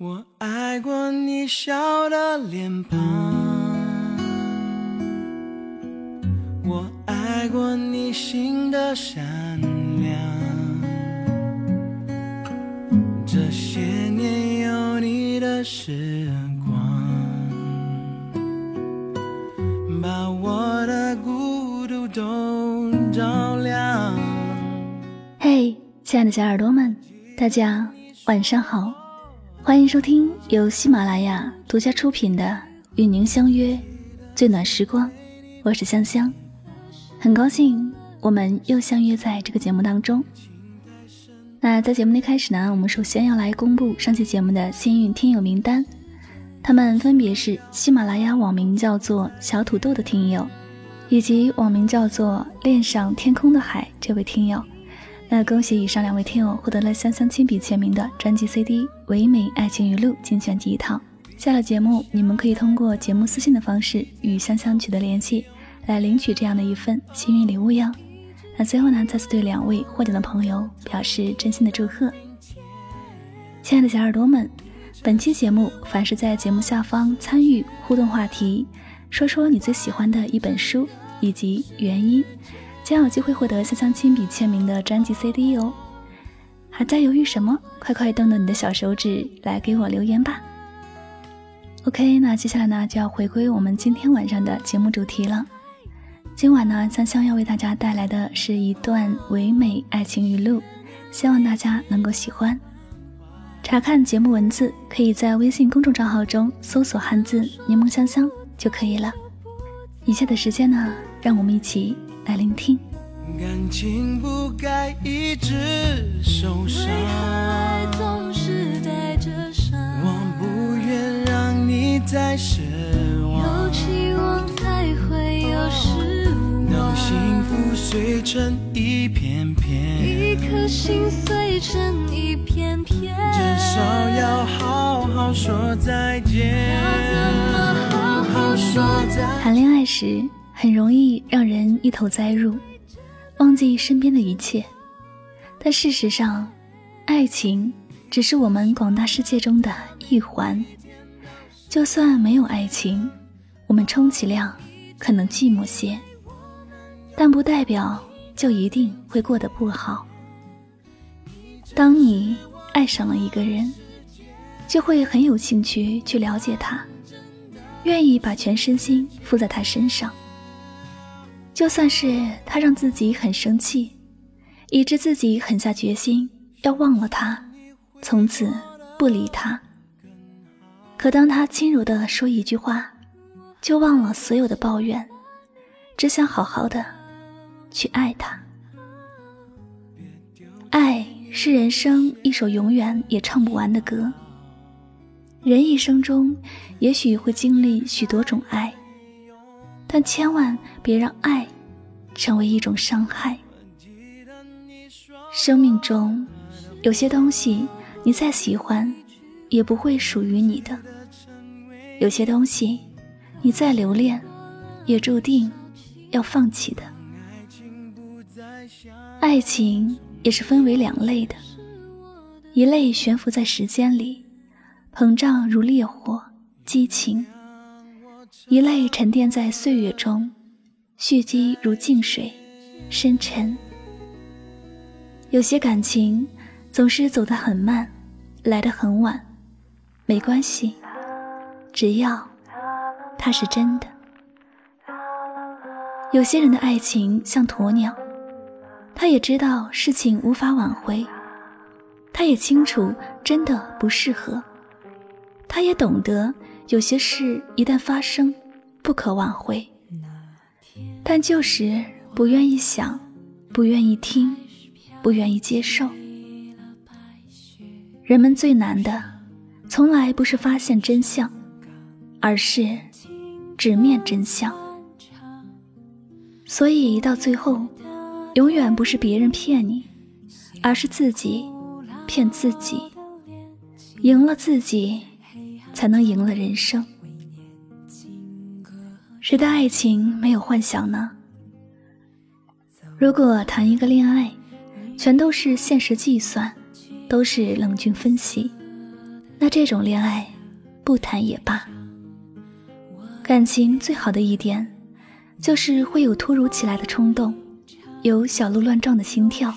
我爱过你笑的脸庞，我爱过你心的善良。这些年有你的时光，把我的孤独都照亮。嘿，亲爱的小耳朵们，大家晚上好，欢迎收听由喜马拉雅独家出品的《与您相约最暖时光》，我是香香，很高兴我们又相约在这个节目当中。那在节目的开始呢，我们首先要来公布上期节目的幸运听友名单，他们分别是喜马拉雅网名叫做小土豆的听友，以及网名叫做恋上天空的海这位听友。那恭喜以上两位听友获得了香香亲笔签名的专辑 CD《唯美爱情语录》精选集一套。下了节目，你们可以通过节目私信的方式与香香取得联系，来领取这样的一份幸运礼物哟。那最后呢，再次对两位获奖的朋友表示真心的祝贺。亲爱的小耳朵们，本期节目凡是在节目下方参与互动话题，说说你最喜欢的一本书以及原因，将有机会获得香香亲笔签名的专辑 CD 哦。还在犹豫什么？快快动动你的小手指来给我留言吧。OK，那接下来呢就要回归我们今天晚上的节目主题了。今晚呢，香香要为大家带来的是一段唯美爱情语录，希望大家能够喜欢。查看节目文字，可以在微信公众账号中搜索汉字“柠檬香香”就可以了。以下的时间呢，让我们一起来聆听。感情不该一直受伤，爱总是带着伤我不愿让你再失望。有期望才会有失望当幸，福碎成一片片一，颗心碎成一片片，至少要好好说再见。要怎么好好说再见谈恋爱时，很容易一头栽入，忘记身边的一切。但事实上，爱情只是我们广大世界中的一环。就算没有爱情，我们充其量可能寂寞些，但不代表就一定会过得不好。当你爱上了一个人，就会很有兴趣去了解他。愿意把全身心附在他身上，就算是他让自己很生气，以致自己狠下决心要忘了他，从此不理他。可当他轻柔地说一句话，就忘了所有的抱怨，只想好好的去爱他。爱是人生一首永远也唱不完的歌。人一生中，也许会经历许多种爱，但千万别让爱成为一种伤害。生命中有些东西，你再喜欢，也不会属于你的；有些东西，你再留恋，也注定要放弃的。爱情也是分为两类的，一类悬浮在时间里。膨胀如烈火，激情；一类沉淀在岁月中，蓄积如静水，深沉。有些感情总是走得很慢，来得很晚，没关系，只要它是真的。有些人的爱情像鸵鸟，他也知道事情无法挽回，他也清楚真的不适合。他也懂得，有些事一旦发生，不可挽回，但就是不愿意想，不愿意听，不愿意接受。人们最难的，从来不是发现真相，而是直面真相。所以到最后，永远不是别人骗你，而是自己骗自己，赢了自己。才能赢了人生。谁的爱情没有幻想呢？如果谈一个恋爱，全都是现实计算，都是冷峻分析，那这种恋爱不谈也罢。感情最好的一点，就是会有突如其来的冲动，有小鹿乱撞的心跳，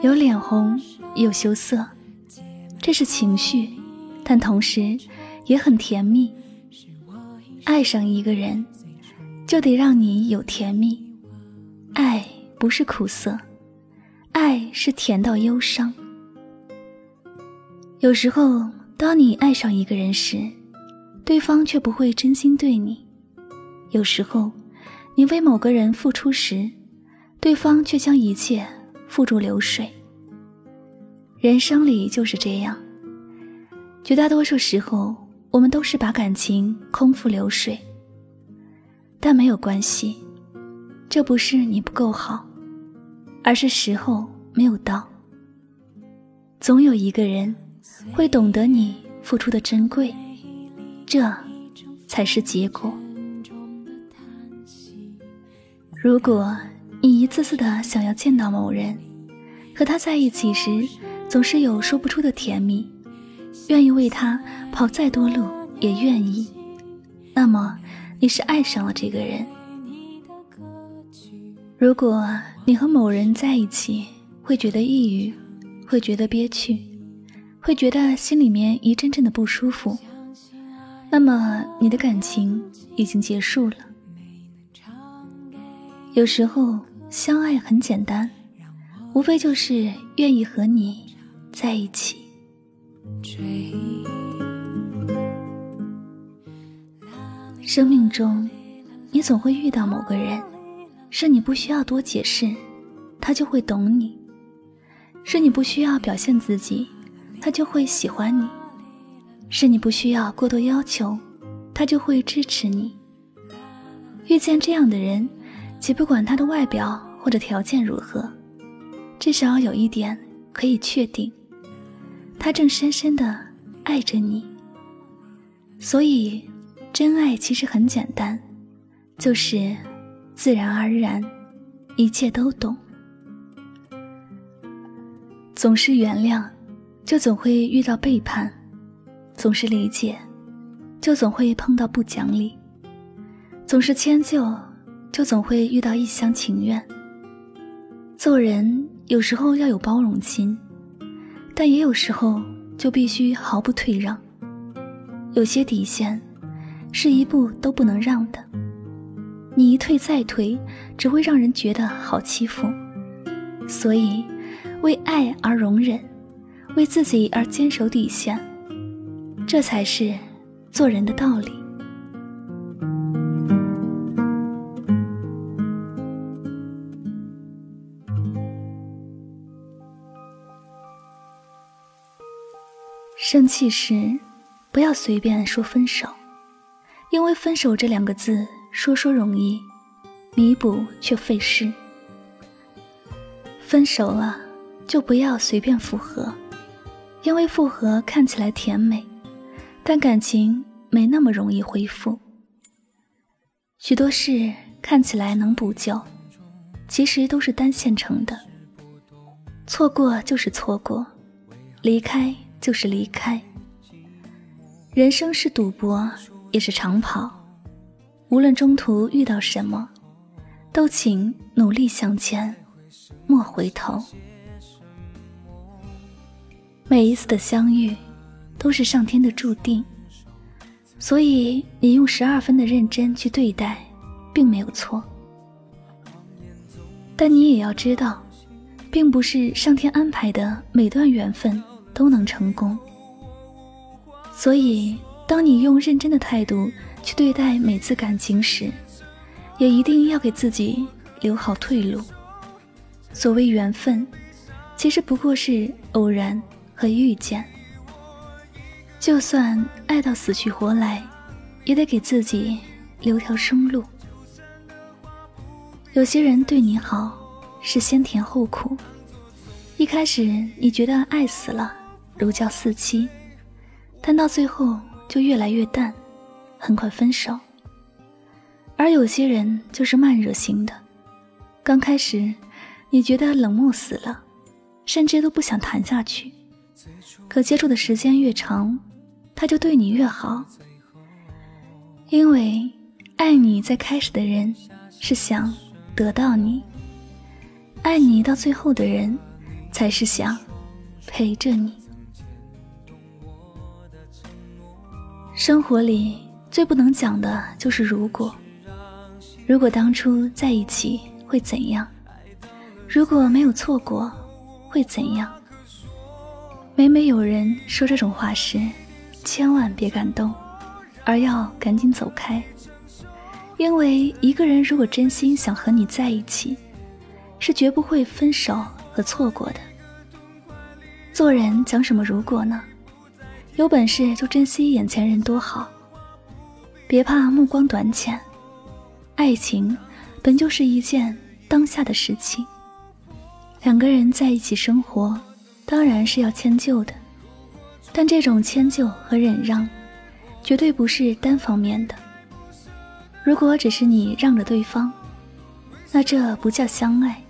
有脸红，有羞涩，这是情绪，但同时也很甜蜜。爱上一个人，就得让你有甜蜜。爱不是苦涩，爱是甜到忧伤。有时候，当你爱上一个人时，对方却不会真心对你；有时候，你为某个人付出时，对方却将一切付诸流水。人生里就是这样，绝大多数时候，我们都是把感情空付流水。但没有关系，这不是你不够好，而是时候没有到。总有一个人。会懂得你付出的珍贵，这才是结果。如果你一次次的想要见到某人，和他在一起时总是有说不出的甜蜜，愿意为他跑再多路也愿意，那么你是爱上了这个人。如果你和某人在一起会觉得抑郁，会觉得憋屈。会觉得心里面一阵阵的不舒服，那么你的感情已经结束了。有时候相爱很简单，无非就是愿意和你在一起。生命中，你总会遇到某个人，是你不需要多解释，他就会懂你；是你不需要表现自己。他就会喜欢你，是你不需要过多要求，他就会支持你。遇见这样的人，且不管他的外表或者条件如何，至少有一点可以确定，他正深深的爱着你。所以，真爱其实很简单，就是自然而然，一切都懂，总是原谅。就总会遇到背叛，总是理解，就总会碰到不讲理；总是迁就，就总会遇到一厢情愿。做人有时候要有包容心，但也有时候就必须毫不退让。有些底线是一步都不能让的，你一退再退，只会让人觉得好欺负。所以，为爱而容忍。为自己而坚守底线，这才是做人的道理。生气时，不要随便说分手，因为分手这两个字说说容易，弥补却费事。分手了，就不要随便复合。因为复合看起来甜美，但感情没那么容易恢复。许多事看起来能补救，其实都是单线程的。错过就是错过，离开就是离开。人生是赌博，也是长跑。无论中途遇到什么，都请努力向前，莫回头。每一次的相遇，都是上天的注定，所以你用十二分的认真去对待，并没有错。但你也要知道，并不是上天安排的每段缘分都能成功。所以，当你用认真的态度去对待每次感情时，也一定要给自己留好退路。所谓缘分，其实不过是偶然。和遇见，就算爱到死去活来，也得给自己留条生路。有些人对你好，是先甜后苦。一开始你觉得爱死了，如胶似漆，但到最后就越来越淡，很快分手。而有些人就是慢热型的，刚开始你觉得冷漠死了，甚至都不想谈下去。可接触的时间越长，他就对你越好。因为爱你在开始的人是想得到你，爱你到最后的人才是想陪着你。生活里最不能讲的就是如果，如果当初在一起会怎样？如果没有错过，会怎样？每每有人说这种话时，千万别感动，而要赶紧走开。因为一个人如果真心想和你在一起，是绝不会分手和错过的。做人讲什么如果呢？有本事就珍惜眼前人多好，别怕目光短浅。爱情本就是一件当下的事情。两个人在一起生活，当然是要迁就的，但这种迁就和忍让，绝对不是单方面的。如果只是你让着对方，那这不叫相爱，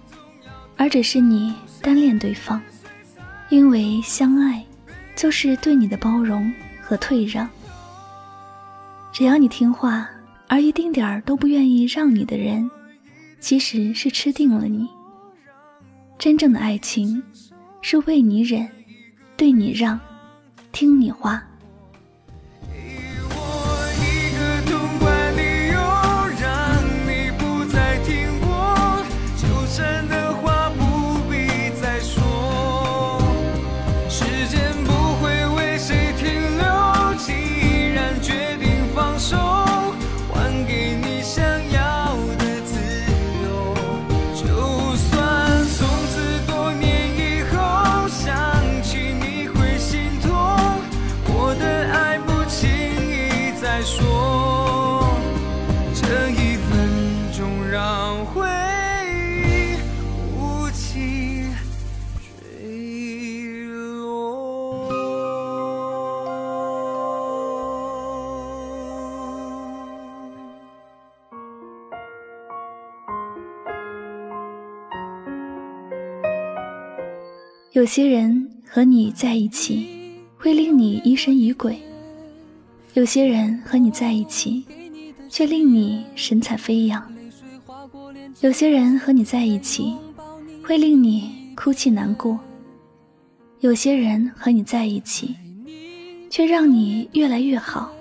而只是你单恋对方。因为相爱，就是对你的包容和退让。只要你听话，而一丁点儿都不愿意让你的人，其实是吃定了你。真正的爱情，是为你忍，对你让，听你话。有些人和你在一起，会令你疑神疑鬼；有些人和你在一起，却令你神采飞扬；有些人和你在一起，会令你哭泣难过；有些人和你在一起，却让你越来越好。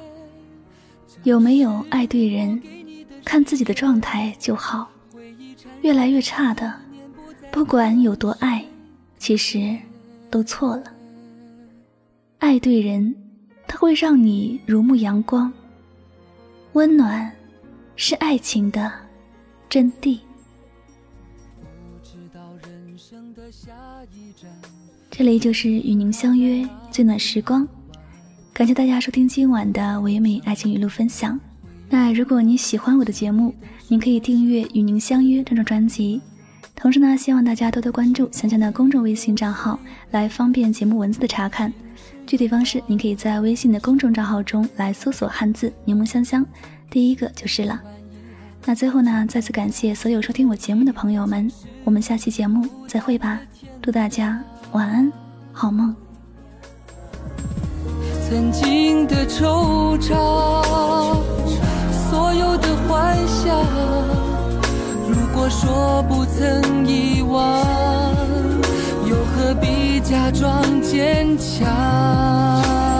有没有爱对人，看自己的状态就好。越来越差的，不管有多爱。其实，都错了。爱对人，它会让你如沐阳光。温暖，是爱情的真谛。这里就是与您相约最暖时光，感谢大家收听今晚的唯美爱情语录分享。那如果你喜欢我的节目，您可以订阅《与您相约》这张专辑。同时呢，希望大家多多关注香香的公众微信账号，来方便节目文字的查看。具体方式，您可以在微信的公众账号中来搜索汉字“柠檬香香”，第一个就是了。那最后呢，再次感谢所有收听我节目的朋友们，我们下期节目再会吧。祝大家晚安，好梦。曾经的惆怅，所有的幻想。如果说不曾遗忘，又何必假装坚强？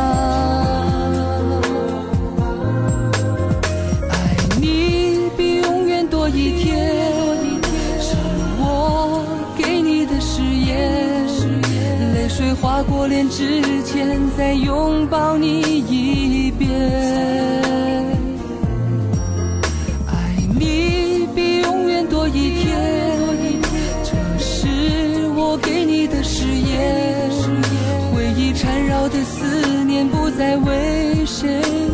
谁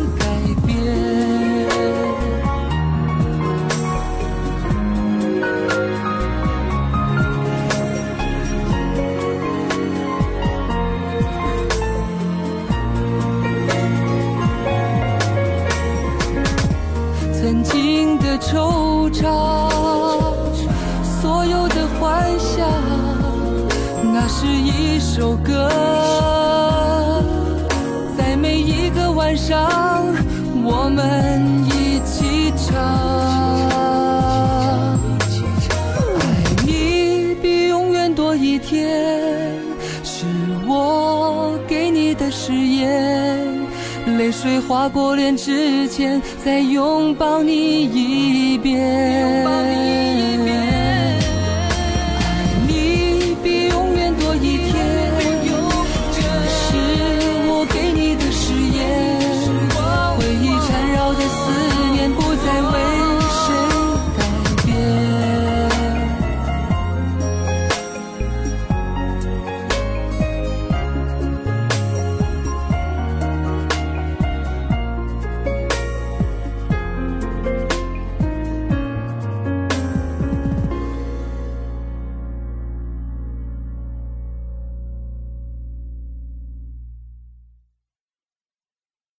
上，我们一起唱。爱你比永远多一天，是我给你的誓言。泪水划过脸之前，再拥抱你一遍。